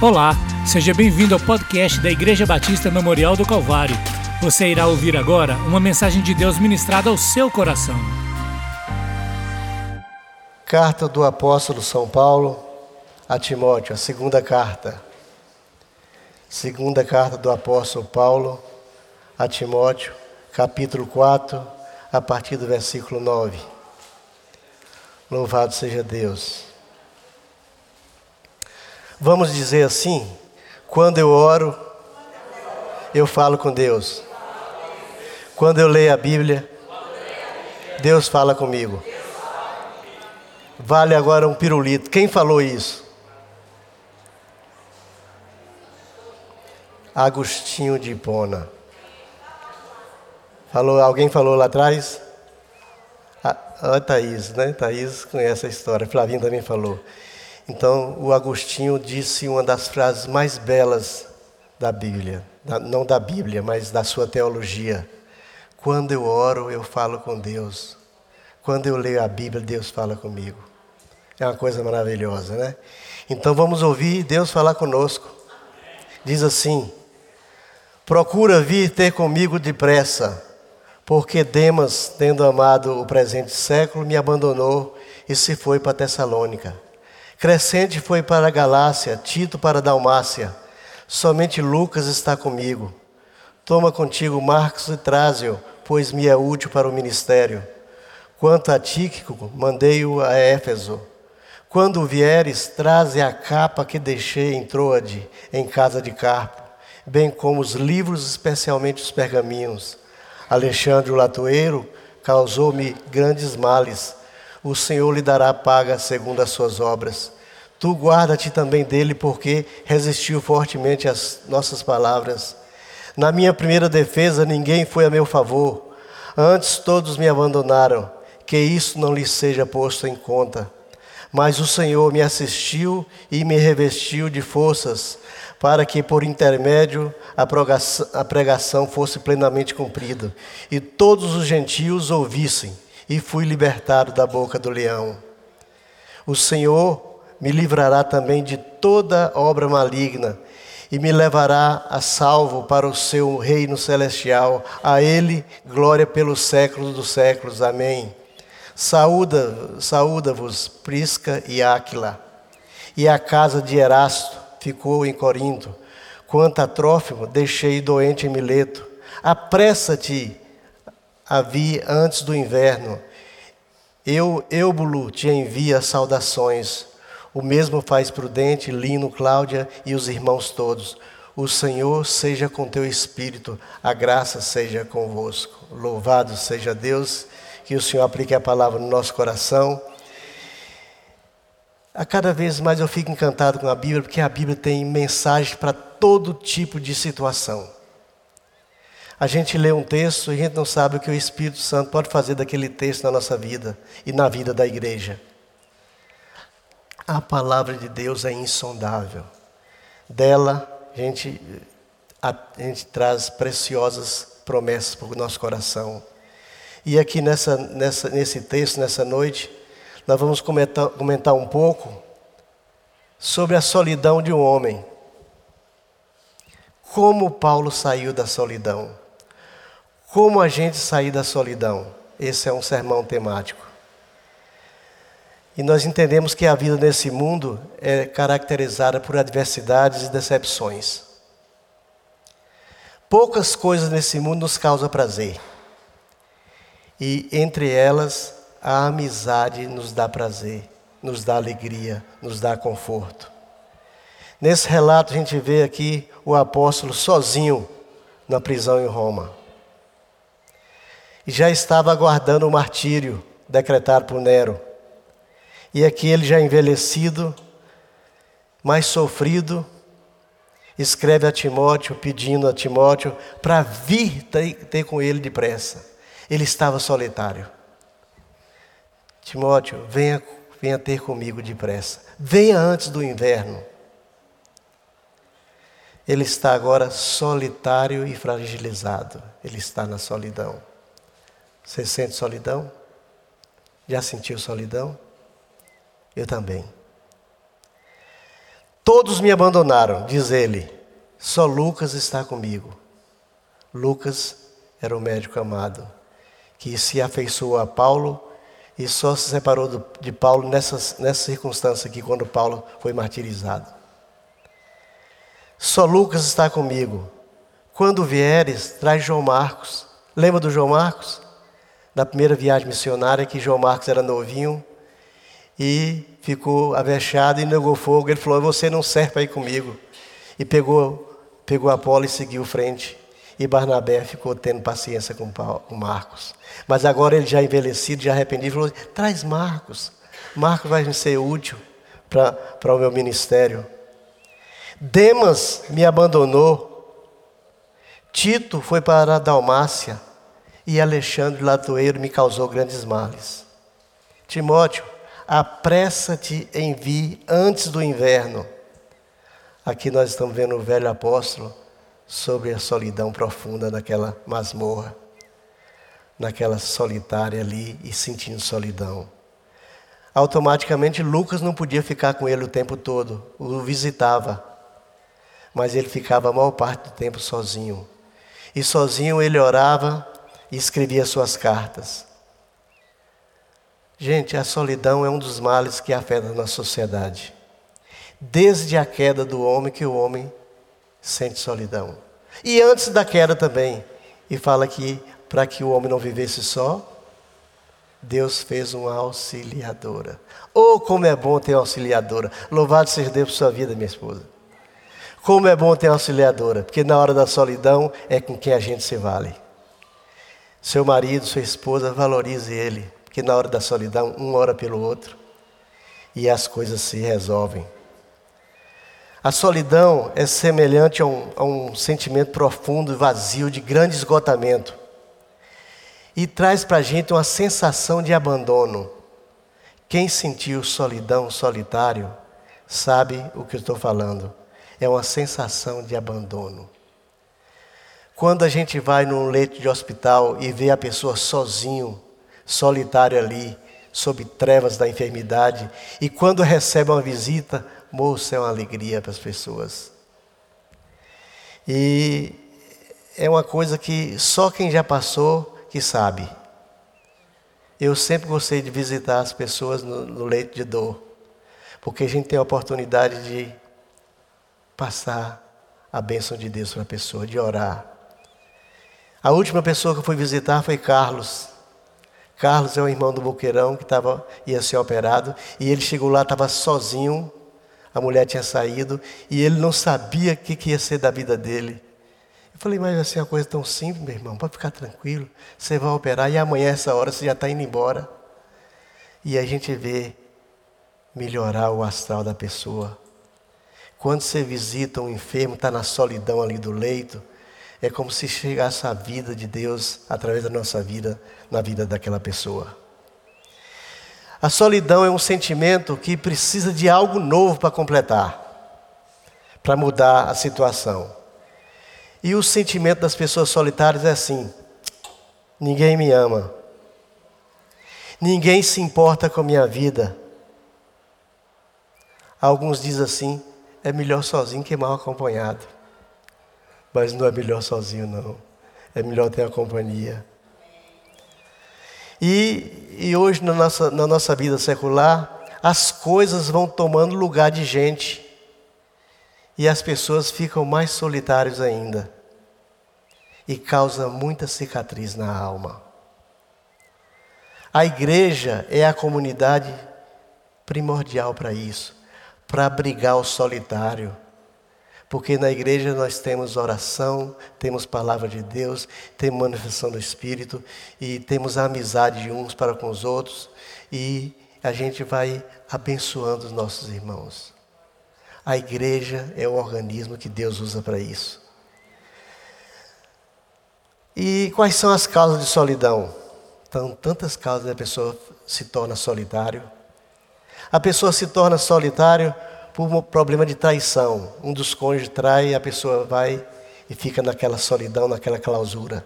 Olá, seja bem-vindo ao podcast da Igreja Batista Memorial do Calvário. Você irá ouvir agora uma mensagem de Deus ministrada ao seu coração. Carta do apóstolo São Paulo a Timóteo, a segunda carta. Segunda carta do apóstolo Paulo a Timóteo, capítulo 4, a partir do versículo 9. Louvado seja Deus. Vamos dizer assim: quando eu oro, eu falo com Deus. Quando eu leio a Bíblia, Deus fala comigo. Vale agora um pirulito. Quem falou isso? Agostinho de Hipona. Falou, alguém falou lá atrás? A, ah, a Thaís, né? Thaís conhece a história. Flavinho também falou. Então, o Agostinho disse uma das frases mais belas da Bíblia, não da Bíblia, mas da sua teologia. Quando eu oro, eu falo com Deus. Quando eu leio a Bíblia, Deus fala comigo. É uma coisa maravilhosa, né? Então vamos ouvir Deus falar conosco. Diz assim: Procura vir ter comigo depressa, porque Demas, tendo amado o presente século, me abandonou e se foi para Tessalônica. Crescente foi para a Galácia, Tito para a Dalmácia. Somente Lucas está comigo. Toma contigo Marcos e Trásio, pois me é útil para o ministério. Quanto a Tíquico, mandei-o a Éfeso. Quando vieres, traze a capa que deixei em Troade, em casa de Carpo, bem como os livros, especialmente os pergaminhos. Alexandre o latoeiro causou-me grandes males o Senhor lhe dará paga segundo as suas obras. Tu guarda-te também dele, porque resistiu fortemente às nossas palavras. Na minha primeira defesa, ninguém foi a meu favor. Antes todos me abandonaram. Que isso não lhe seja posto em conta. Mas o Senhor me assistiu e me revestiu de forças, para que por intermédio a pregação fosse plenamente cumprida, e todos os gentios ouvissem e fui libertado da boca do leão. O Senhor me livrará também de toda obra maligna e me levará a salvo para o seu reino celestial. A ele glória pelos séculos dos séculos. Amém. Saúda, saúda-vos Prisca e Áquila. E a casa de Erasto ficou em Corinto. Quanto a Trófimo, deixei doente em Mileto. Apressa-te havia antes do inverno. Eu, Eubulo, te envia saudações. O mesmo faz Prudente, Lino, Cláudia e os irmãos todos. O Senhor seja com teu espírito, a graça seja convosco. Louvado seja Deus, que o Senhor aplique a palavra no nosso coração. A cada vez mais eu fico encantado com a Bíblia, porque a Bíblia tem mensagens para todo tipo de situação. A gente lê um texto e a gente não sabe o que o Espírito Santo pode fazer daquele texto na nossa vida e na vida da igreja. A palavra de Deus é insondável. Dela a gente, a, a gente traz preciosas promessas para o nosso coração. E aqui nessa, nessa, nesse texto, nessa noite, nós vamos comentar, comentar um pouco sobre a solidão de um homem. Como Paulo saiu da solidão. Como a gente sair da solidão? Esse é um sermão temático. E nós entendemos que a vida nesse mundo é caracterizada por adversidades e decepções. Poucas coisas nesse mundo nos causam prazer. E entre elas, a amizade nos dá prazer, nos dá alegria, nos dá conforto. Nesse relato, a gente vê aqui o apóstolo sozinho na prisão em Roma já estava aguardando o martírio decretado por Nero. E aqui ele já envelhecido, mais sofrido, escreve a Timóteo, pedindo a Timóteo para vir ter, com ele depressa. Ele estava solitário. Timóteo, venha, venha ter comigo depressa. Venha antes do inverno. Ele está agora solitário e fragilizado. Ele está na solidão. Você sente solidão? Já sentiu solidão? Eu também. Todos me abandonaram, diz ele. Só Lucas está comigo. Lucas era o médico amado, que se afeiçoou a Paulo e só se separou de Paulo nessa, nessa circunstância aqui, quando Paulo foi martirizado. Só Lucas está comigo. Quando vieres, traz João Marcos. Lembra do João Marcos? Na primeira viagem missionária, que João Marcos era novinho e ficou avexado e negou fogo. Ele falou: Você não serve para ir comigo. E pegou, pegou Apolo e seguiu frente. E Barnabé ficou tendo paciência com, com Marcos. Mas agora ele já envelhecido, já arrependido, falou: traz Marcos. Marcos vai me ser útil para o meu ministério. Demas me abandonou. Tito foi para a Dalmácia. E Alexandre Latoeiro me causou grandes males. Timóteo, apressa-te em vir antes do inverno. Aqui nós estamos vendo o velho apóstolo sobre a solidão profunda naquela masmorra, naquela solitária ali e sentindo solidão. Automaticamente Lucas não podia ficar com ele o tempo todo, o visitava, mas ele ficava a maior parte do tempo sozinho. E sozinho ele orava e escrevia suas cartas. Gente, a solidão é um dos males que afeta na sociedade. Desde a queda do homem que o homem sente solidão. E antes da queda também. E fala que para que o homem não vivesse só, Deus fez uma auxiliadora. Oh, como é bom ter uma auxiliadora. Louvado seja Deus por sua vida, minha esposa. Como é bom ter uma auxiliadora, porque na hora da solidão é com quem a gente se vale. Seu marido, sua esposa, valorize ele, porque na hora da solidão, um ora pelo outro e as coisas se resolvem. A solidão é semelhante a um, a um sentimento profundo e vazio de grande esgotamento. E traz para a gente uma sensação de abandono. Quem sentiu solidão, solitário, sabe o que eu estou falando. É uma sensação de abandono. Quando a gente vai num leito de hospital e vê a pessoa sozinho, solitário ali, sob trevas da enfermidade, e quando recebe uma visita, moço, é uma alegria para as pessoas. E é uma coisa que só quem já passou que sabe. Eu sempre gostei de visitar as pessoas no, no leito de dor, porque a gente tem a oportunidade de passar a bênção de Deus para a pessoa, de orar. A última pessoa que eu fui visitar foi Carlos. Carlos é o irmão do Boqueirão que tava, ia ser operado, e ele chegou lá, estava sozinho, a mulher tinha saído e ele não sabia o que, que ia ser da vida dele. Eu falei, mas assim, é uma coisa tão simples, meu irmão, pode ficar tranquilo. Você vai operar e amanhã, essa hora, você já está indo embora. E a gente vê melhorar o astral da pessoa. Quando você visita um enfermo, está na solidão ali do leito, é como se chegasse a vida de Deus através da nossa vida, na vida daquela pessoa. A solidão é um sentimento que precisa de algo novo para completar, para mudar a situação. E o sentimento das pessoas solitárias é assim: ninguém me ama, ninguém se importa com a minha vida. Alguns dizem assim: é melhor sozinho que mal acompanhado. Mas não é melhor sozinho, não. É melhor ter a companhia. E, e hoje, na nossa, na nossa vida secular, as coisas vão tomando lugar de gente. E as pessoas ficam mais solitárias ainda. E causa muita cicatriz na alma. A igreja é a comunidade primordial para isso para abrigar o solitário porque na igreja nós temos oração, temos palavra de Deus, temos manifestação do Espírito e temos a amizade de uns para com os outros e a gente vai abençoando os nossos irmãos. A igreja é o organismo que Deus usa para isso. E quais são as causas de solidão? Então, tantas causas a pessoa se torna solitário. A pessoa se torna solitário por um problema de traição. Um dos cônjuges trai e a pessoa vai e fica naquela solidão, naquela clausura.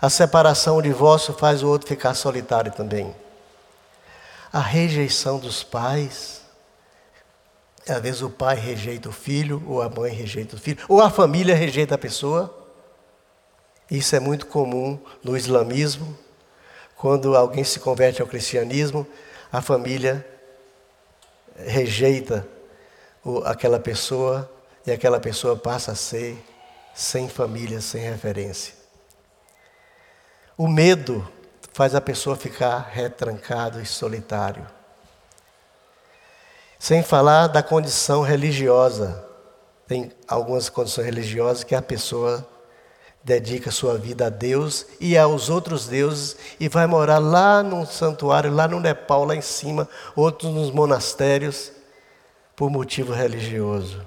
A separação, o divórcio faz o outro ficar solitário também. A rejeição dos pais, Às vezes o pai rejeita o filho, ou a mãe rejeita o filho, ou a família rejeita a pessoa. Isso é muito comum no islamismo. Quando alguém se converte ao cristianismo, a família rejeita aquela pessoa e aquela pessoa passa a ser sem família, sem referência. O medo faz a pessoa ficar retrancado e solitário. Sem falar da condição religiosa. Tem algumas condições religiosas que a pessoa dedica sua vida a Deus e aos outros deuses e vai morar lá num santuário, lá no Nepal, lá em cima, outros nos monastérios, por motivo religioso.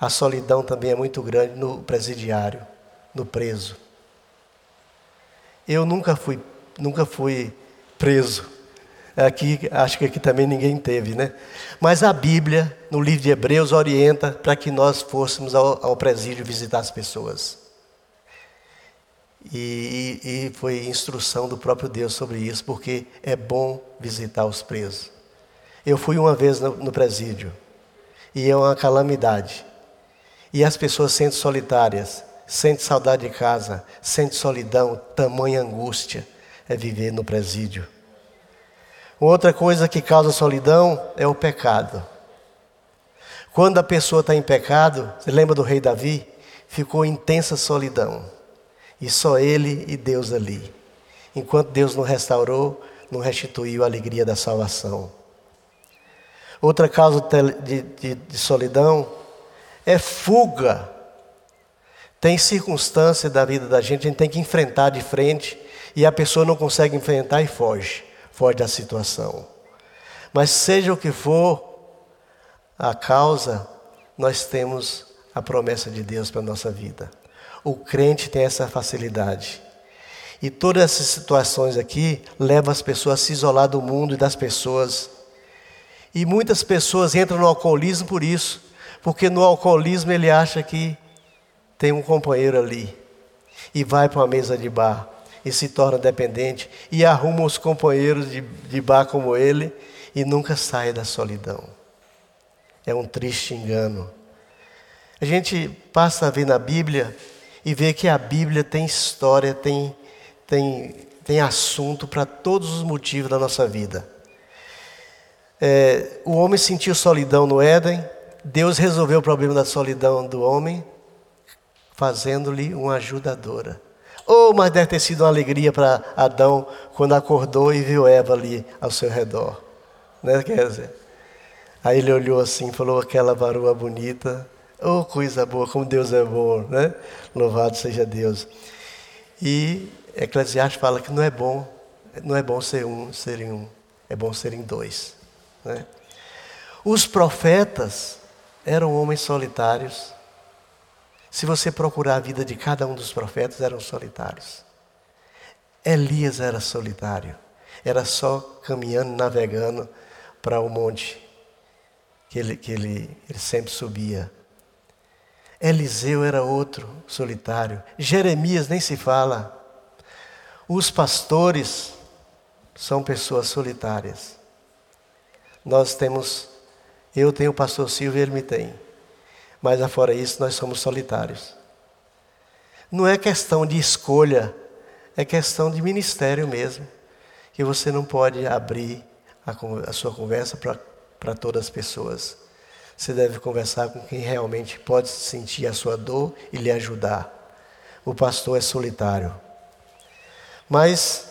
A solidão também é muito grande no presidiário, no preso. Eu nunca fui, nunca fui preso. Aqui, acho que aqui também ninguém teve, né? Mas a Bíblia, no livro de Hebreus, orienta para que nós fôssemos ao, ao presídio visitar as pessoas. E, e, e, foi instrução do próprio Deus sobre isso, porque é bom visitar os presos. Eu fui uma vez no, no presídio, e é uma calamidade. E as pessoas sentem solitárias, sentem saudade de casa, sentem solidão, tamanha angústia é viver no presídio. Outra coisa que causa solidão é o pecado. Quando a pessoa está em pecado, você lembra do rei Davi? Ficou intensa solidão. E só ele e Deus ali. Enquanto Deus não restaurou, não restituiu a alegria da salvação. Outra causa de, de, de solidão é fuga. Tem circunstância da vida da gente, a gente tem que enfrentar de frente e a pessoa não consegue enfrentar e foge, foge da situação. Mas seja o que for a causa, nós temos a promessa de Deus para a nossa vida. O crente tem essa facilidade. E todas essas situações aqui levam as pessoas a se isolar do mundo e das pessoas. E muitas pessoas entram no alcoolismo por isso, porque no alcoolismo ele acha que tem um companheiro ali e vai para uma mesa de bar e se torna dependente e arruma os companheiros de, de bar como ele e nunca sai da solidão. É um triste engano. A gente passa a ver na Bíblia e vê que a Bíblia tem história, tem, tem, tem assunto para todos os motivos da nossa vida. É, o homem sentiu solidão no Éden, Deus resolveu o problema da solidão do homem, fazendo-lhe uma ajudadora. Oh, mas deve ter sido uma alegria para Adão quando acordou e viu Eva ali ao seu redor. Né? Quer dizer, aí ele olhou assim falou: aquela varoa bonita, Oh, coisa boa, como Deus é bom, né? Louvado seja Deus. E Eclesiastes fala que não é bom, não é bom ser um, ser em um, é bom ser em dois. Né? Os profetas eram homens solitários. Se você procurar a vida de cada um dos profetas, eram solitários. Elias era solitário, era só caminhando, navegando para o monte que ele, que ele, ele sempre subia. Eliseu era outro solitário. Jeremias nem se fala. Os pastores são pessoas solitárias. Nós temos, eu tenho o pastor Silvio e ele me tem. Mas afora isso, nós somos solitários. Não é questão de escolha, é questão de ministério mesmo. Que você não pode abrir a, a sua conversa para todas as pessoas. Você deve conversar com quem realmente pode sentir a sua dor e lhe ajudar. O pastor é solitário. Mas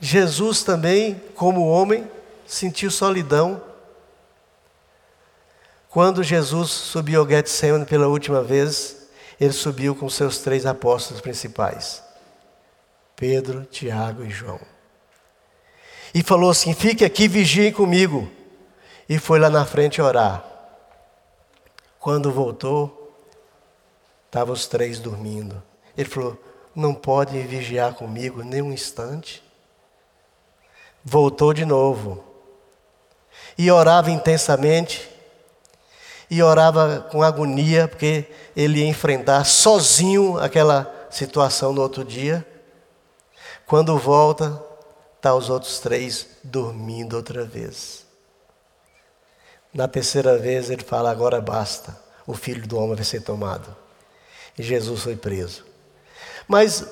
Jesus também, como homem, sentiu solidão. Quando Jesus subiu ao Getsemane pela última vez, ele subiu com seus três apóstolos principais: Pedro, Tiago e João. E falou assim: Fique aqui, vigiem comigo. E foi lá na frente orar. Quando voltou, estavam os três dormindo. Ele falou: Não podem vigiar comigo nem um instante. Voltou de novo. E orava intensamente. E orava com agonia, porque ele ia enfrentar sozinho aquela situação no outro dia. Quando volta, tá os outros três dormindo outra vez. Na terceira vez ele fala: agora basta, o filho do homem vai ser tomado. E Jesus foi preso. Mas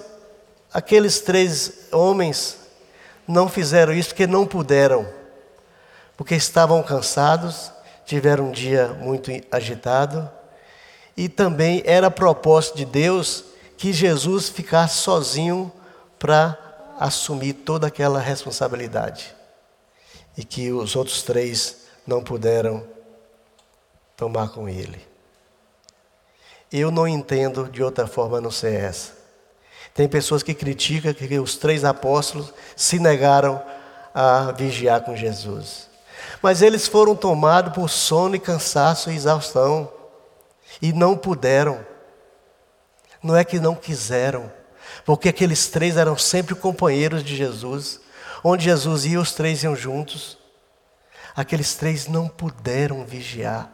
aqueles três homens não fizeram isso porque não puderam, porque estavam cansados, tiveram um dia muito agitado, e também era propósito de Deus que Jesus ficasse sozinho para assumir toda aquela responsabilidade. E que os outros três não puderam tomar com ele. Eu não entendo de outra forma não ser essa. Tem pessoas que criticam que os três apóstolos se negaram a vigiar com Jesus. Mas eles foram tomados por sono e cansaço e exaustão. E não puderam. Não é que não quiseram, porque aqueles três eram sempre companheiros de Jesus. Onde Jesus ia, os três iam juntos. Aqueles três não puderam vigiar.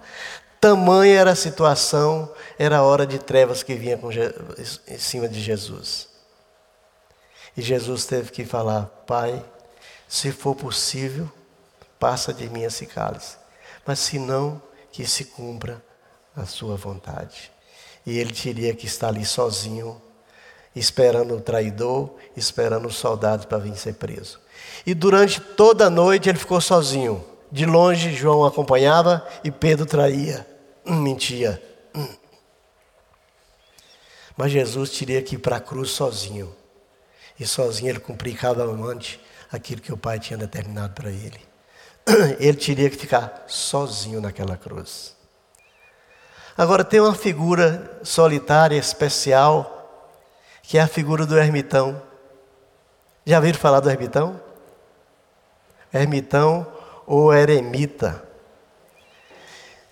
Tamanha era a situação, era a hora de trevas que vinha em cima de Jesus. E Jesus teve que falar: Pai, se for possível, passa de mim esse cálice. Mas se não, que se cumpra a sua vontade. E ele teria que estar ali sozinho, esperando o traidor, esperando os soldados para vir ser preso. E durante toda a noite ele ficou sozinho. De longe João acompanhava e Pedro traía, hum, mentia. Hum. Mas Jesus teria que ir para a cruz sozinho. E sozinho ele cumprir cada amante aquilo que o Pai tinha determinado para ele. Ele teria que ficar sozinho naquela cruz. Agora tem uma figura solitária, especial, que é a figura do ermitão. Já viram falar do ermitão? Ermitão ou eremita.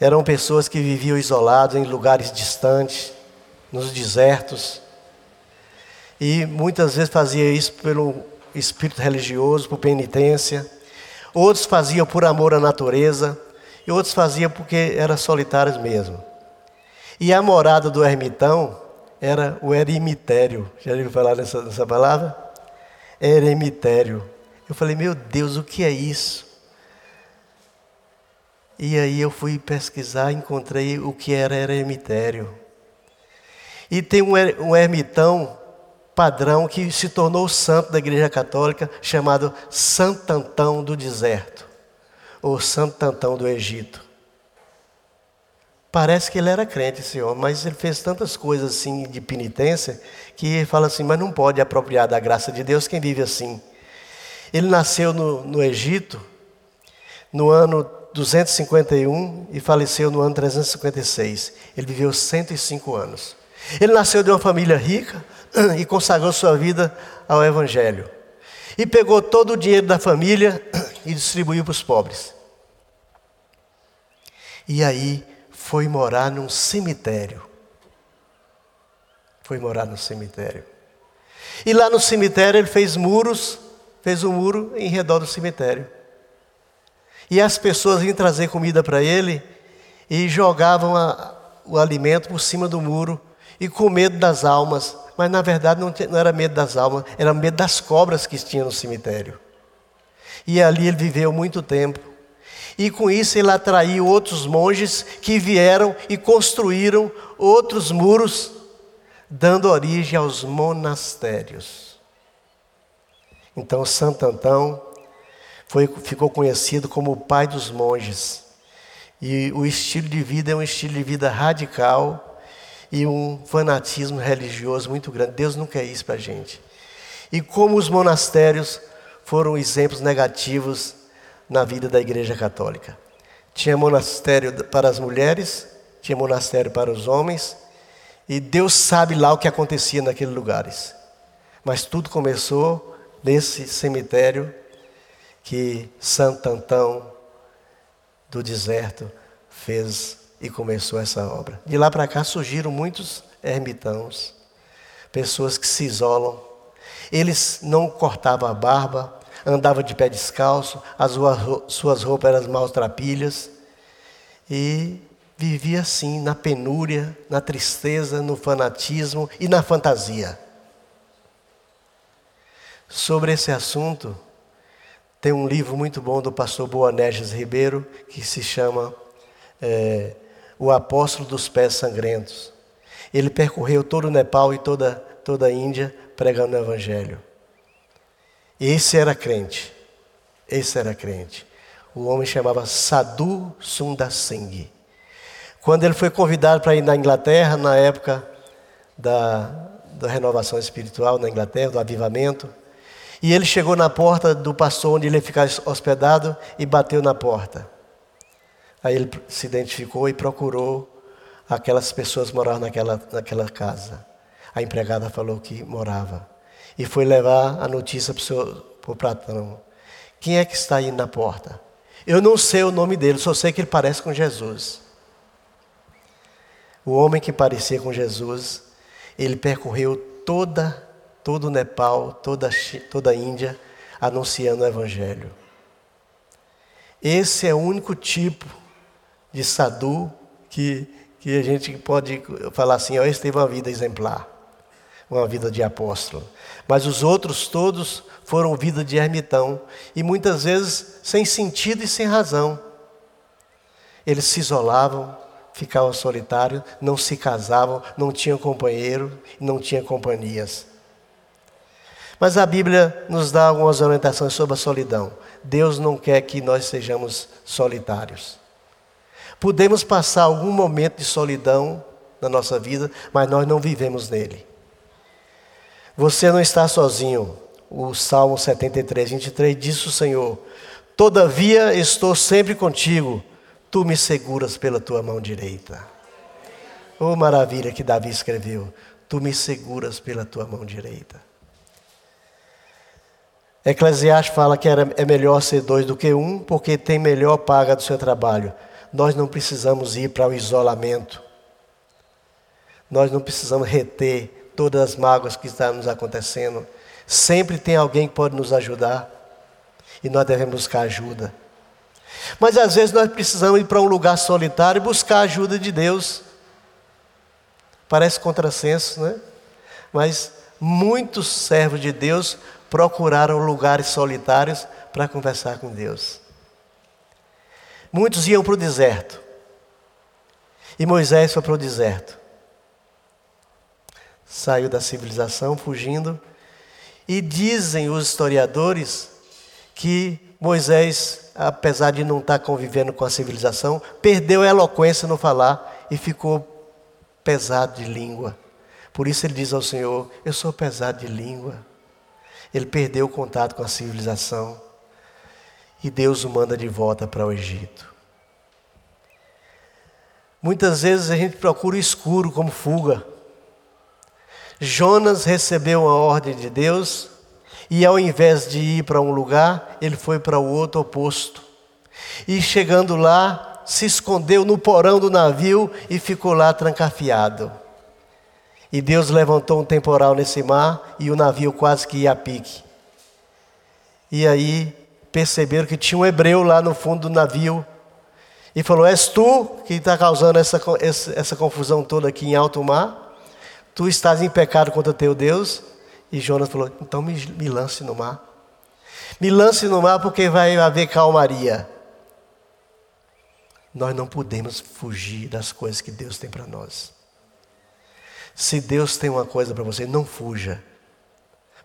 Eram pessoas que viviam isolados em lugares distantes, nos desertos. E muitas vezes fazia isso pelo espírito religioso, por penitência. Outros faziam por amor à natureza. E outros faziam porque eram solitários mesmo. E a morada do ermitão era o eremitério. Já ouviu falar nessa, nessa palavra? Eremitério. Eu falei, meu Deus, o que é isso? E aí eu fui pesquisar, encontrei o que era eremitério. E tem um, um ermitão padrão que se tornou santo da Igreja Católica, chamado Santo Antão do Deserto, ou Santo Antão do Egito. Parece que ele era crente, homem, mas ele fez tantas coisas assim de penitência que ele fala assim: mas não pode apropriar da graça de Deus quem vive assim. Ele nasceu no, no Egito no ano 251 e faleceu no ano 356. Ele viveu 105 anos. Ele nasceu de uma família rica e consagrou sua vida ao Evangelho. E pegou todo o dinheiro da família e distribuiu para os pobres. E aí foi morar num cemitério. Foi morar no cemitério. E lá no cemitério ele fez muros, fez um muro em redor do cemitério. E as pessoas vinham trazer comida para ele e jogavam a, o alimento por cima do muro e com medo das almas. Mas na verdade não, não era medo das almas, era medo das cobras que tinha no cemitério. E ali ele viveu muito tempo. E com isso ele atraiu outros monges que vieram e construíram outros muros, dando origem aos monastérios. Então Santo Antão foi, ficou conhecido como o pai dos monges. E o estilo de vida é um estilo de vida radical e um fanatismo religioso muito grande. Deus não quer isso para a gente. E como os monastérios foram exemplos negativos na vida da Igreja Católica. Tinha monastério para as mulheres, tinha monastério para os homens, e Deus sabe lá o que acontecia naqueles lugares. Mas tudo começou nesse cemitério que Santo Antão do deserto fez e começou essa obra. De lá para cá surgiram muitos ermitãos, pessoas que se isolam. Eles não cortavam a barba, andava de pé descalço, as suas roupas eram maltrapilhas, e vivia assim, na penúria, na tristeza, no fanatismo e na fantasia. Sobre esse assunto, tem um livro muito bom do pastor Boanerges Ribeiro, que se chama é, o apóstolo dos pés sangrentos. Ele percorreu todo o Nepal e toda, toda a Índia pregando o Evangelho. Esse era crente. Esse era crente. O homem chamava Sadhu Sundar Singh. Quando ele foi convidado para ir na Inglaterra, na época da, da renovação espiritual na Inglaterra, do avivamento, e ele chegou na porta do pastor onde ele ia ficar hospedado e bateu na porta. Aí ele se identificou e procurou aquelas pessoas que moravam naquela, naquela casa. A empregada falou que morava. E foi levar a notícia para o patrão. Quem é que está aí na porta? Eu não sei o nome dele, só sei que ele parece com Jesus. O homem que parecia com Jesus, ele percorreu toda, todo o Nepal, toda, toda a Índia, anunciando o Evangelho. Esse é o único tipo de sadhu que, que a gente pode falar assim, ó, esse teve uma vida exemplar, uma vida de apóstolo. Mas os outros todos foram vida de ermitão e muitas vezes sem sentido e sem razão. Eles se isolavam, ficavam solitários, não se casavam, não tinham companheiro, não tinham companhias. Mas a Bíblia nos dá algumas orientações sobre a solidão. Deus não quer que nós sejamos solitários. Podemos passar algum momento de solidão na nossa vida, mas nós não vivemos nele. Você não está sozinho. O Salmo 73, 23 diz o Senhor: Todavia estou sempre contigo, tu me seguras pela tua mão direita. Oh maravilha que Davi escreveu: Tu me seguras pela tua mão direita. Eclesiastes fala que era, é melhor ser dois do que um, porque tem melhor paga do seu trabalho nós não precisamos ir para o isolamento. Nós não precisamos reter todas as mágoas que estão nos acontecendo. Sempre tem alguém que pode nos ajudar. E nós devemos buscar ajuda. Mas às vezes nós precisamos ir para um lugar solitário e buscar a ajuda de Deus. Parece contrassenso, né? Mas muitos servos de Deus procuraram lugares solitários para conversar com Deus. Muitos iam para o deserto. E Moisés foi para o deserto. Saiu da civilização fugindo. E dizem os historiadores que Moisés, apesar de não estar convivendo com a civilização, perdeu a eloquência no falar e ficou pesado de língua. Por isso ele diz ao Senhor: Eu sou pesado de língua. Ele perdeu o contato com a civilização e Deus o manda de volta para o Egito. Muitas vezes a gente procura o escuro como fuga. Jonas recebeu uma ordem de Deus e ao invés de ir para um lugar, ele foi para o outro oposto. E chegando lá, se escondeu no porão do navio e ficou lá trancafiado. E Deus levantou um temporal nesse mar e o navio quase que ia a pique. E aí perceberam que tinha um hebreu lá no fundo do navio. E falou: És tu que está causando essa, essa confusão toda aqui em alto mar? Tu estás em pecado contra teu Deus? E Jonas falou: Então me, me lance no mar. Me lance no mar porque vai haver calmaria. Nós não podemos fugir das coisas que Deus tem para nós. Se Deus tem uma coisa para você, não fuja,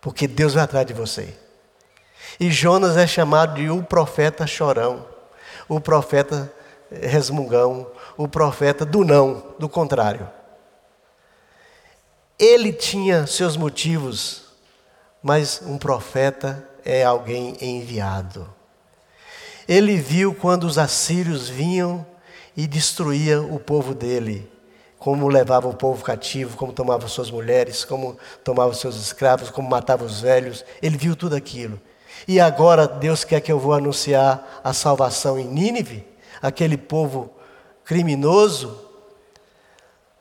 porque Deus vai atrás de você. E Jonas é chamado de o profeta chorão, o profeta resmungão, o profeta do não, do contrário. Ele tinha seus motivos, mas um profeta é alguém enviado. Ele viu quando os assírios vinham e destruíam o povo dele, como levavam o povo cativo, como tomavam suas mulheres, como tomavam seus escravos, como matavam os velhos. Ele viu tudo aquilo. E agora Deus quer que eu vou anunciar a salvação em Nínive, aquele povo criminoso,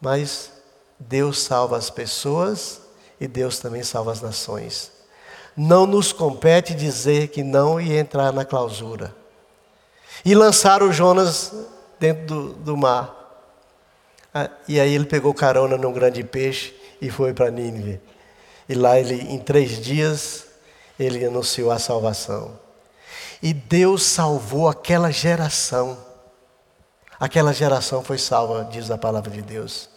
mas Deus salva as pessoas e Deus também salva as nações. Não nos compete dizer que não e entrar na clausura. E lançaram Jonas dentro do, do mar. Ah, e aí ele pegou carona num grande peixe e foi para Nínive. E lá ele, em três dias, ele anunciou a salvação. E Deus salvou aquela geração. Aquela geração foi salva, diz a palavra de Deus.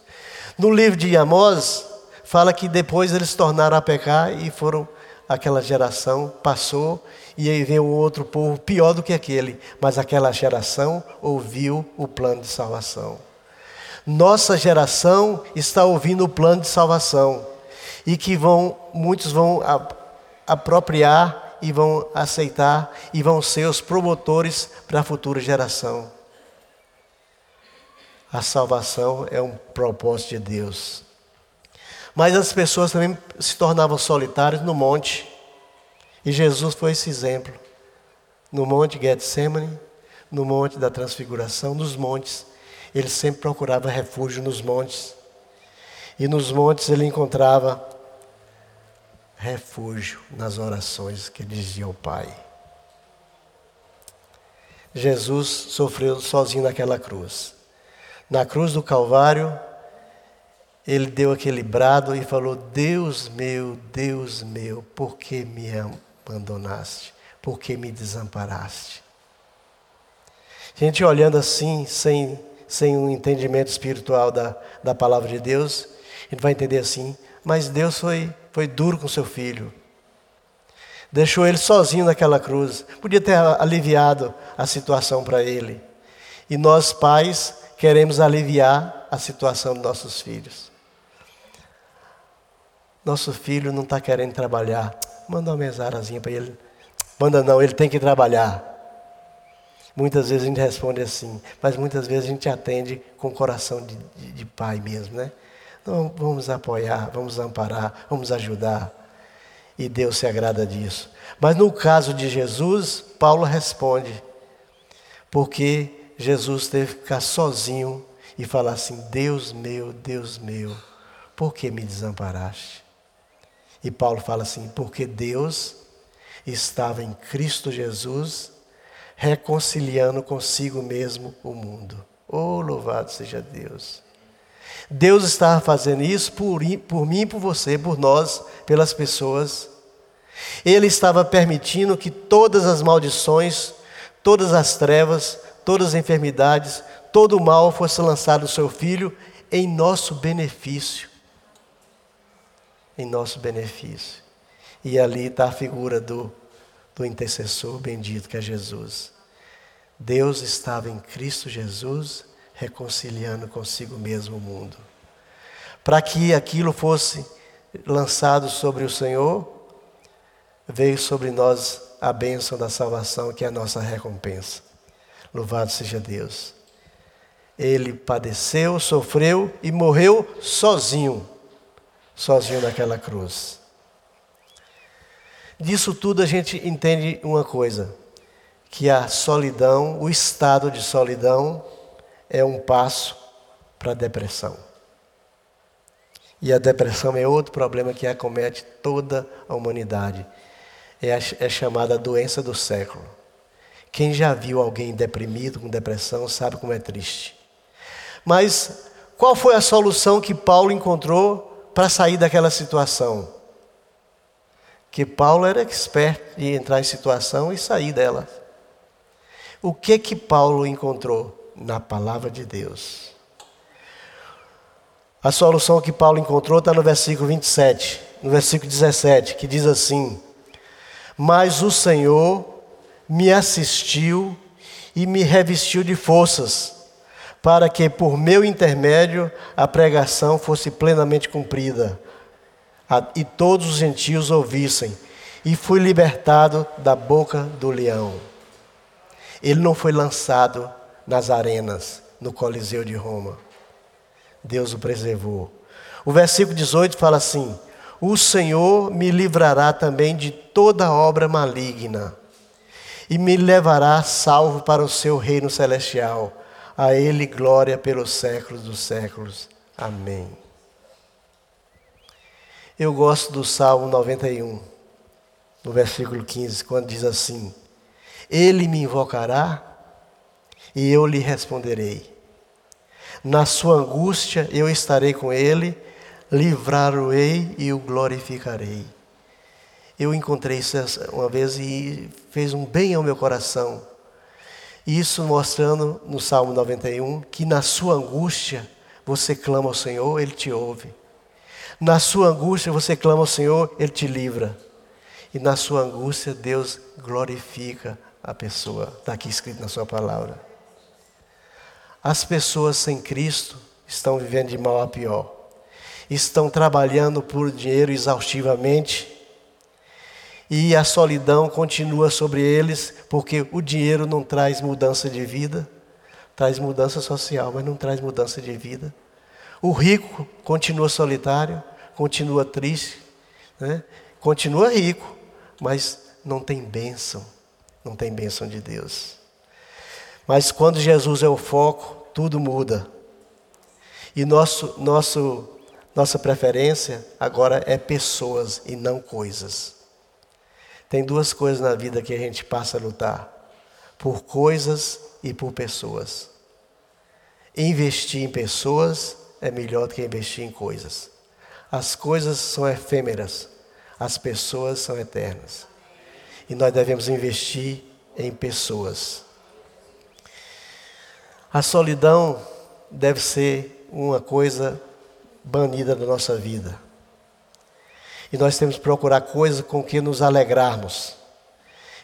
No livro de Amós, fala que depois eles tornaram a pecar e foram, aquela geração passou e aí veio outro povo pior do que aquele, mas aquela geração ouviu o plano de salvação. Nossa geração está ouvindo o plano de salvação e que vão muitos vão apropriar e vão aceitar e vão ser os promotores para a futura geração. A salvação é um propósito de Deus. Mas as pessoas também se tornavam solitárias no monte. E Jesus foi esse exemplo. No monte Getsemane, no monte da transfiguração, nos montes. Ele sempre procurava refúgio nos montes. E nos montes ele encontrava refúgio nas orações que ele dizia ao Pai. Jesus sofreu sozinho naquela cruz. Na cruz do Calvário, ele deu aquele brado e falou: Deus meu, Deus meu, por que me abandonaste? Por que me desamparaste? A gente olhando assim, sem, sem um entendimento espiritual da, da palavra de Deus, gente vai entender assim: mas Deus foi, foi duro com seu filho. Deixou ele sozinho naquela cruz. Podia ter aliviado a situação para ele. E nós, pais, queremos aliviar a situação dos nossos filhos. Nosso filho não está querendo trabalhar. Manda uma mesarazinha para ele. Manda não, ele tem que trabalhar. Muitas vezes a gente responde assim, mas muitas vezes a gente atende com coração de, de, de pai mesmo, né? Então vamos apoiar, vamos amparar, vamos ajudar. E Deus se agrada disso. Mas no caso de Jesus, Paulo responde, porque Jesus teve que ficar sozinho e falar assim: Deus meu, Deus meu, por que me desamparaste? E Paulo fala assim: porque Deus estava em Cristo Jesus, reconciliando consigo mesmo o mundo. Oh, louvado seja Deus! Deus estava fazendo isso por, por mim por você, por nós, pelas pessoas. Ele estava permitindo que todas as maldições, todas as trevas, todas as enfermidades, todo o mal fosse lançado no seu filho em nosso benefício. Em nosso benefício. E ali está a figura do, do intercessor bendito que é Jesus. Deus estava em Cristo Jesus reconciliando consigo mesmo o mundo. Para que aquilo fosse lançado sobre o Senhor, veio sobre nós a bênção da salvação, que é a nossa recompensa. Louvado seja Deus. Ele padeceu, sofreu e morreu sozinho, sozinho naquela cruz. Disso tudo a gente entende uma coisa: que a solidão, o estado de solidão, é um passo para a depressão. E a depressão é outro problema que acomete toda a humanidade. É, a, é chamada doença do século. Quem já viu alguém deprimido, com depressão, sabe como é triste. Mas qual foi a solução que Paulo encontrou para sair daquela situação? Que Paulo era expert em entrar em situação e sair dela. O que que Paulo encontrou? Na palavra de Deus. A solução que Paulo encontrou está no versículo 27, no versículo 17, que diz assim: Mas o Senhor me assistiu e me revestiu de forças, para que por meu intermédio a pregação fosse plenamente cumprida e todos os gentios ouvissem, e fui libertado da boca do leão. Ele não foi lançado nas arenas, no Coliseu de Roma. Deus o preservou. O versículo 18 fala assim: O Senhor me livrará também de toda obra maligna e me levará salvo para o seu reino celestial. A ele glória pelos séculos dos séculos. Amém. Eu gosto do Salmo 91, no versículo 15, quando diz assim: Ele me invocará e eu lhe responderei. Na sua angústia eu estarei com ele, livrá-lo-ei e o glorificarei. Eu encontrei isso uma vez e fez um bem ao meu coração. Isso mostrando no Salmo 91 que na sua angústia você clama ao Senhor, Ele te ouve. Na sua angústia você clama ao Senhor, Ele te livra. E na sua angústia Deus glorifica a pessoa. Está aqui escrito na sua palavra. As pessoas sem Cristo estão vivendo de mal a pior. Estão trabalhando por dinheiro exaustivamente. E a solidão continua sobre eles, porque o dinheiro não traz mudança de vida, traz mudança social, mas não traz mudança de vida. O rico continua solitário, continua triste, né? continua rico, mas não tem bênção, não tem bênção de Deus. Mas quando Jesus é o foco, tudo muda. E nosso, nosso, nossa preferência agora é pessoas e não coisas. Tem duas coisas na vida que a gente passa a lutar: por coisas e por pessoas. Investir em pessoas é melhor do que investir em coisas. As coisas são efêmeras, as pessoas são eternas. E nós devemos investir em pessoas. A solidão deve ser uma coisa banida da nossa vida. E nós temos que procurar coisas com que nos alegrarmos.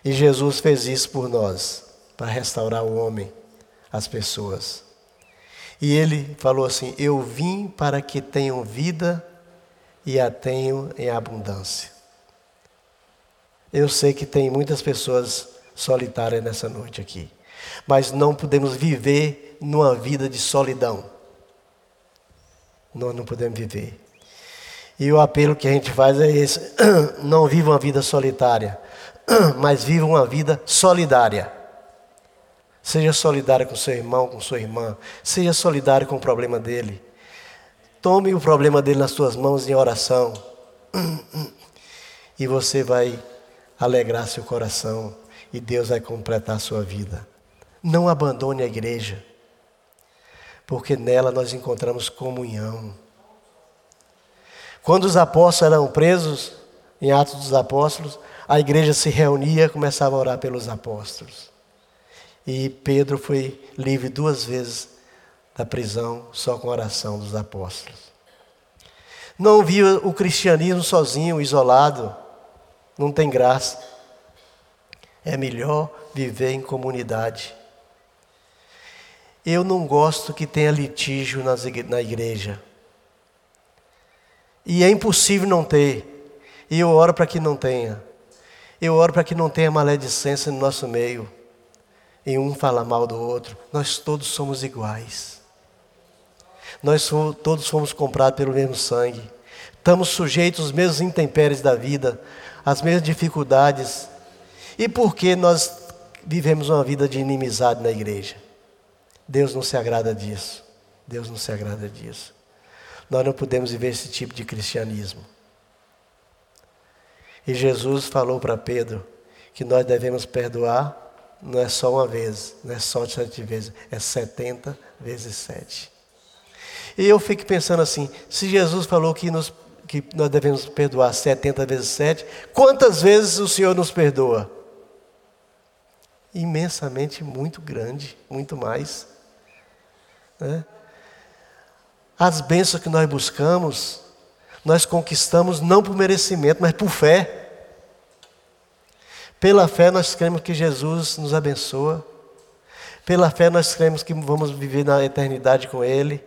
E Jesus fez isso por nós, para restaurar o homem, as pessoas. E ele falou assim: Eu vim para que tenham vida e a tenham em abundância. Eu sei que tem muitas pessoas solitárias nessa noite aqui, mas não podemos viver numa vida de solidão. Nós não podemos viver. E o apelo que a gente faz é esse: não viva uma vida solitária, mas viva uma vida solidária. Seja solidário com seu irmão, com sua irmã. Seja solidário com o problema dele. Tome o problema dele nas suas mãos em oração. E você vai alegrar seu coração. E Deus vai completar a sua vida. Não abandone a igreja. Porque nela nós encontramos comunhão. Quando os apóstolos eram presos, em Atos dos Apóstolos, a igreja se reunia e começava a orar pelos apóstolos. E Pedro foi livre duas vezes da prisão só com a oração dos apóstolos. Não via o cristianismo sozinho, isolado. Não tem graça. É melhor viver em comunidade. Eu não gosto que tenha litígio na igreja. E é impossível não ter. E eu oro para que não tenha. Eu oro para que não tenha maledicência no nosso meio e um fala mal do outro. Nós todos somos iguais. Nós todos fomos comprados pelo mesmo sangue. Estamos sujeitos aos mesmos intempéries da vida, às mesmas dificuldades. E por que nós vivemos uma vida de inimizade na igreja? Deus não se agrada disso. Deus não se agrada disso. Nós não podemos viver esse tipo de cristianismo. E Jesus falou para Pedro que nós devemos perdoar não é só uma vez, não é só sete vezes, é setenta vezes sete. E eu fico pensando assim: se Jesus falou que, nos, que nós devemos perdoar setenta vezes sete, quantas vezes o Senhor nos perdoa? Imensamente, muito grande, muito mais. Né? As bênçãos que nós buscamos, nós conquistamos não por merecimento, mas por fé. Pela fé nós cremos que Jesus nos abençoa. Pela fé nós cremos que vamos viver na eternidade com Ele.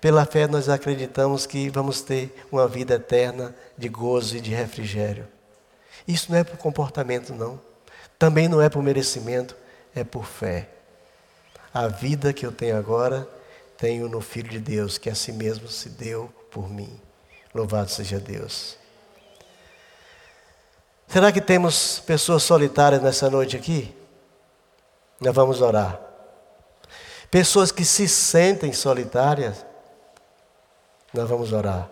Pela fé nós acreditamos que vamos ter uma vida eterna de gozo e de refrigério. Isso não é por comportamento, não. Também não é por merecimento, é por fé. A vida que eu tenho agora, tenho no Filho de Deus, que a si mesmo se deu por mim. Louvado seja Deus. Será que temos pessoas solitárias nessa noite aqui? Nós vamos orar. Pessoas que se sentem solitárias, nós vamos orar.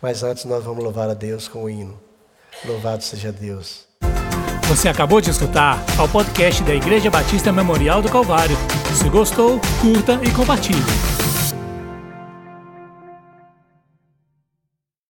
Mas antes nós vamos louvar a Deus com o hino. Louvado seja Deus. Você acabou de escutar ao podcast da Igreja Batista Memorial do Calvário. Se gostou, curta e compartilhe.